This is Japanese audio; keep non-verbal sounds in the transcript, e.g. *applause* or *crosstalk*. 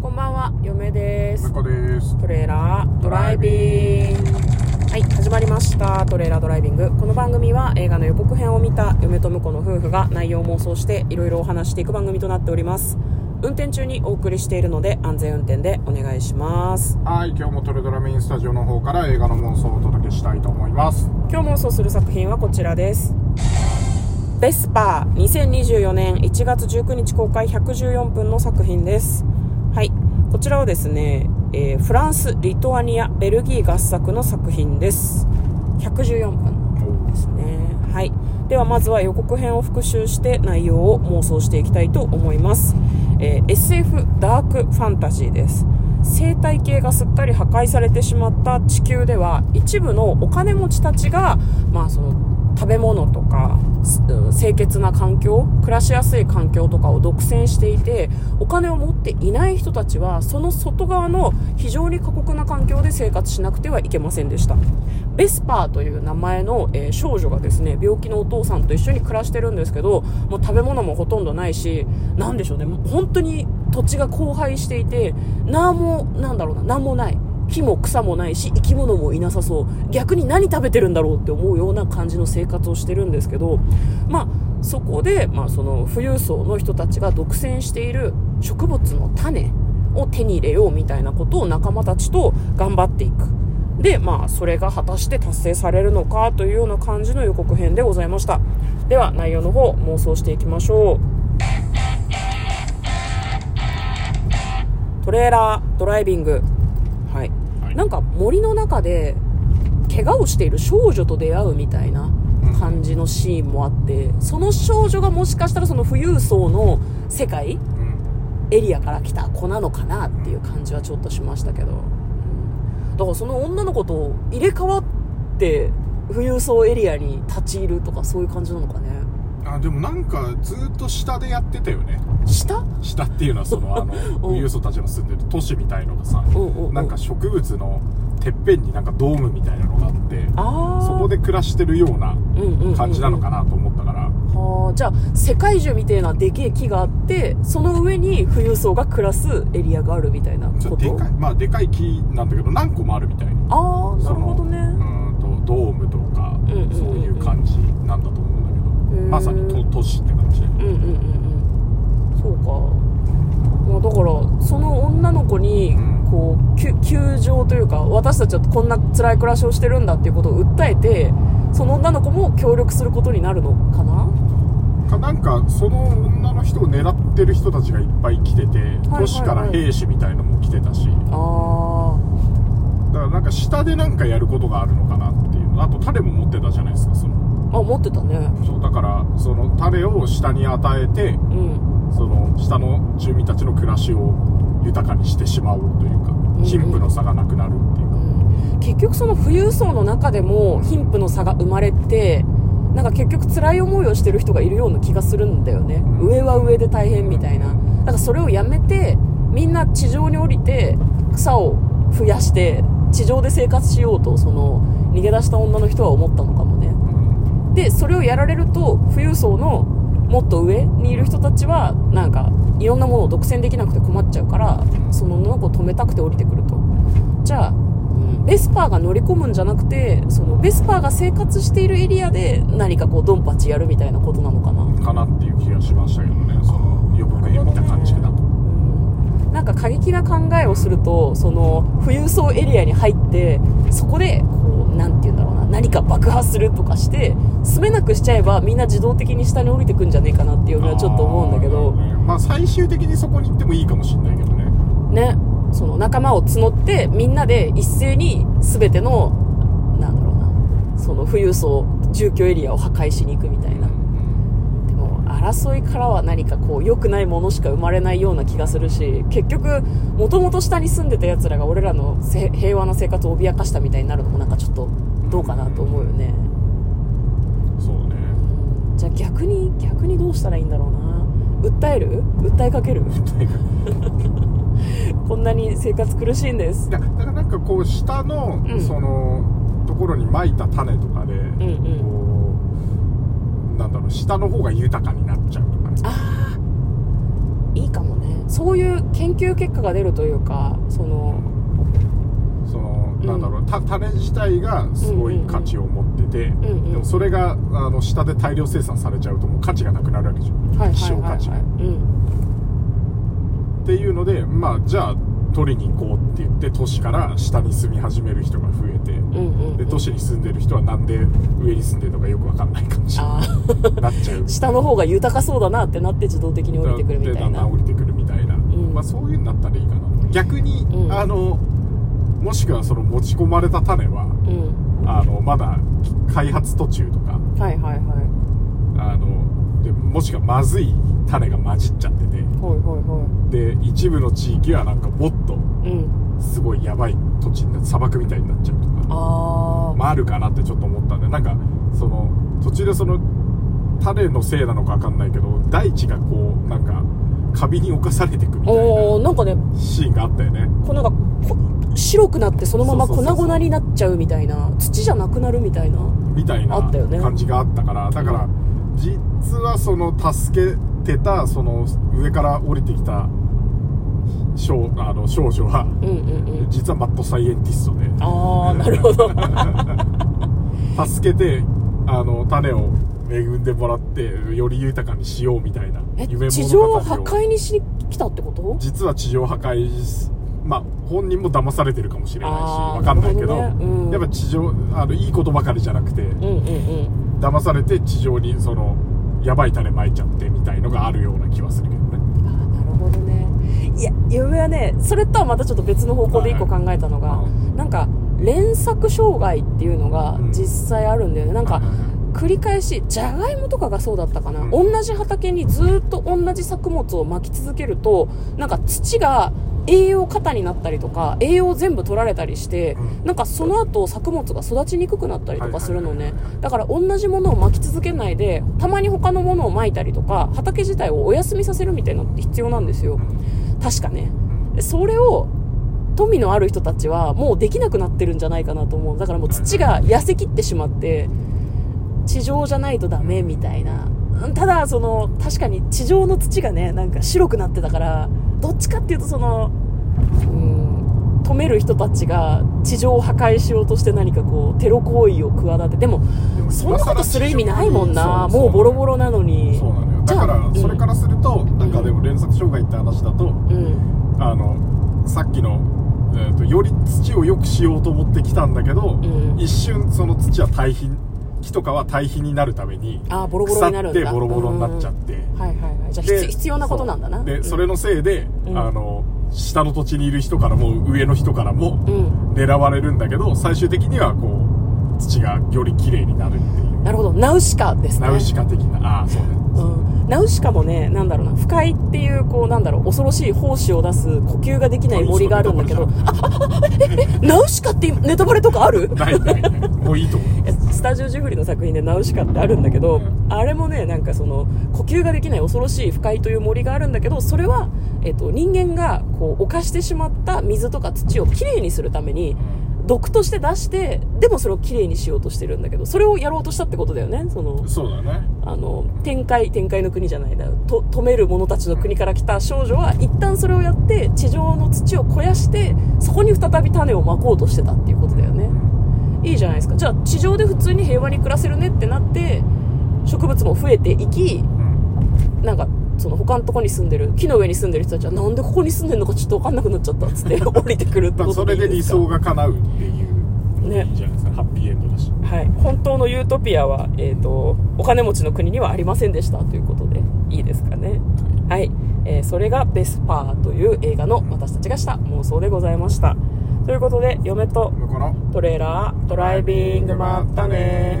こんばんは、嫁です。中です。トレーラードライビング。はい、始まりました。トレーラードライビング。この番組は映画の予告編を見た嫁と婿の夫婦が内容を妄想していろいろお話していく番組となっております。運転中にお送りしているので安全運転でお願いします。はい、今日もトレドラメインスタジオの方から映画の妄想をお届けしたいと思います。今日妄想する作品はこちらです。ベスパー2024年1月19日公開114分の作品です。はい。こちらはですね、えーフランス、リトアニア、ベルギー合作の作品です。114分ですね。はい。ではまずは予告編を復習して内容を妄想していきたいと思います。えー SF ダークファンタジーです。生態系がすっかり破壊されてしまった地球では一部のお金持ちたちが、まあその食べ物とかすうん清潔な環境暮らしやすい環境とかを独占していてお金を持っていない人たちはその外側の非常に過酷な環境で生活しなくてはいけませんでした。ベスパーという名前の、えー少女がですね病気のお父さんと一緒に暮らしてるんですけどもう食べ物もほとんどないしなんでしょうね。もう本当に土地が荒廃していて何もなんだろうな何もない。木も草もないし生き物もいなさそう。逆に何食べてるんだろうって思うような感じの生活をしてるんですけどまあそこで、まあ、その富裕層の人たちが独占している植物の種を手に入れようみたいなことを仲間たちと頑張っていく。でまあそれが果たして達成されるのかというような感じの予告編でございました。では内容の方妄想していきましょう。トレーラードライビング。はい。はい。なんか森の中で怪我をしている少女と出会うみたいな感じのシーンもあってその少女がもしかしたらその富裕層の世界うん。エリアから来た子なのかなっていう感じはちょっとしましたけど、うん。だからその女の子と入れ替わって富裕層エリアに立ち入るとかそういう感じなのかねあ、でもなんかずっと下でやってたよね。下？下っていうのはその、あの、*laughs* 富裕層たちの住んでる都市みたいのがさ、なんか植物のてっぺんになんかドームみたいなのがあって、そこで暮らしてるような感じなのかなと思ったから、はあじゃあ世界樹みたいなでけえ木があってその上に富裕層が暮らすエリアがあるみたいなこと？でかい、まあでかい木なんだけど何個もあるみたい。ああなるほどね。うーんとドームとか、そういう感じなんだと思うんだけど、へーまさに都都市って感じ。で、うんうんうんうん。そうか、まあ、だからその女の子にうん。こう窮状というか私たちはこんな辛い暮らしをしてるんだっていうことを訴えてその女の子も協力することになるのかな？かなんかその女の人を狙ってる人たちがいっぱい来てて、はい都市から兵士みたいのも来てたし。あだからなんか下でなんかやることがあるのかなっていうあと種も持ってたじゃないですかそのーあ持ってたね。そうだからその種を下に与えてうん。その下の住民たちの暮らしを豊かにしてしまおうというかん貧富の差がなくなるっていうか、うん。結局その富裕層の中でも貧富の差が生まれてなんか結局辛い思いをしてる人がいるような気がするんだよね。ん。上は上で大変みたいな。だからそれをやめてみんな地上に降りて草を増やして地上で生活しようとその逃げ出した女の人は思ったのかもね。うんでそれをやられると富裕層のもっと上にいる人たちはなんかいろんなものを独占できなくて困っちゃうからその女の子を止めたくて降りてくると。じゃあ、うん、ベスパーが乗り込むんじゃなくてそのベスパーが生活しているエリアで何かこうドンパチやるみたいなことなのかな。かなっていう気がしましたけどね。その予告編見た感じだとうん。なんか過激な考えをするとその富裕層エリアに入ってそこでこうなんて言うんだろうか爆破するとかして住めなくしちゃえばみんな自動的に下に降りてくんじゃねえかなっていうのはちょっと思うんだけど。まあ最終的にそこに行ってもいいかもしれないけどね。ね。その仲間を募ってみんなで一斉に全てのなんだろうなその富裕層住居エリアを破壊しに行くみたいな争いからは何かこう良くないものしか生まれないような気がするし結局もともと下に住んでた奴らが俺らのせ平和な生活を脅かしたみたいになるのもなんかちょっとどうかなと思うよね。そうね。じゃあ逆に逆にどうしたらいいんだろうな。訴える？訴えかける？*laughs* こんなに生活苦しいんです。いやだからなんかこう下の、うん。そのところにまいた種とかで、うんうん。こうなんだろう下の方が豊かになっちゃうとかね。ああいいかもね。そういう研究結果が出るというかそのそのなんだろうた種自体がすごい価値を持ってて、んうんでもそれがあの下で大量生産されちゃうともう価値がなくなるわけじゃん、はい希はいはいはい。少価値が、うん。っていうのでまあじゃあ取りに行こうって言って都市から下に住み始める人が増えて、うんうんで都市に住んでる人はなんで上に住んでるのかよくわかんないかもしれあないなっちゃう。下の方が豊かそうだなってなって自動的に降りてくるみたでだんだいなん降りてくるみたいな、んまあ、そういうのだったらいいかな逆に、うんあのもしくはその持ち込まれた種はうんあのまだ開発途中とかはいはいはいあのでもしくはまずい種が混じっちゃってて。で一部の地域はなんかもっとすごいやばい土地になって砂漠みたいになっちゃうとか。あまあ、あるかなってちょっと思ったんでなんかその途中でその種のせいなのか分かんないけど大地がこうなんかカビに侵されていくみたいななんかね。シーンがあったよね。こうなんかこ白くなってそのまま粉々になっちゃうみたいな土じゃなくなるみたいな。みたいな感じがあったから。だから実はその助けてたその上から降りてきた少あの少女はうんうんうん。実はマッドサイエンティストで。ああなるほど。*laughs* 助けてあの種を恵んでもらってより豊かにしようみたいなえ夢地上を破壊にしに来たってこと？実は地上破壊しまあ本人も騙されてるかもしれないしあーわかんないけどね。うん。やっぱ地上あのいいことばかりじゃなくてうんうんうん。騙されて地上にそのやばい種まいちゃってみたいのがあるような気はするけどね。あーなるほどね。いや夢はねそれとはまたちょっと別の方向で一個考えたのが、はいはいなんか連作障害っていうのがうん。実際あるんだよね、なんかはいはいはい。繰り返しじゃがいもとかがそうだったかな、うん。同じ畑にずっと同じ作物をまき続けるとなんか土が栄養過多になったりとか栄養全部取られたりして、うん。なんかその後作物が育ちにくくなったりとかするのね。だから同じものをまき続けないでたまに他のものをまいたりとか畑自体をお休みさせるみたいなのって必要なんですよ。確かね。でそれを富のある人たちはもうできなくなってるんじゃないかなと思う。だからもう土が痩せきってしまって地上じゃないとダメみたいな。うんただその確かに地上の土がねなんか白くなってたからどっちかっていうとそのうん。止める人たちが地上を破壊しようとして何かこうテロ行為を企てでもでもそんなことする意味ないもんな。もうボロボロなのに。そうなのよ。じゃあだからそれからすると、んなんかでも連作障害って話だとうん。あのさっきの、えー、とより土を良くしようと思ってきたんだけど、ん。一瞬その土は堆肥木とかは堆肥になるためにあーボロボロになるんだ。腐ってボロボロになっちゃって、はいはいはいじゃ必必要なことなんだな。で、うん。それのせいで、うん。あの下の土地にいる人からも上の人からもうん。狙われるんだけど最終的にはこう土がより綺麗になるっていう。なるほど。ナウシカですね。ナウシカ的な。ああそうね。うん、ナウシカもね、なんだろうな、不快っていう、こう、なんだろう、恐ろしい胞子を出す呼吸ができない森があるんだけど、あ、あ、あ、え、え、ナウシカってネタバレとかある？ないないもういいと思う。*laughs* スタジオジブリの作品でナウシカってあるんだけど、うん。あれもね、なんかその、呼吸ができない恐ろしい不快という森があるんだけど、それは、えっと、人間が、こう、犯してしまった水とか土をきれいにするために、毒として出して、でもそれをきれいにしようとしてるんだけど、それをやろうとしたってことだよね、その、そうだね。あの天界天界の国じゃないなと止める者たちの国から来た少女は一旦それをやって地上の土を肥やしてそこに再び種をまこうとしてたっていうことだよね。いいじゃないですか。じゃあ地上で普通に平和に暮らせるねってなって植物も増えていきうん。なんかその他のとこに住んでる木の上に住んでる人たちはなんでここに住んでるのかちょっと分かんなくなっちゃったっつって *laughs* 降りてくるってことまあそれで理想がが叶うっていうねいいじゃないですかハッピーエンドだし。はい、本当のユートピアは、えー、とお金持ちの国にはありませんでしたということでいいですかね。はい、えーそれが「ベスパー」という映画の私たちがした妄想でございました。ということで嫁とトレーラードライビングまったね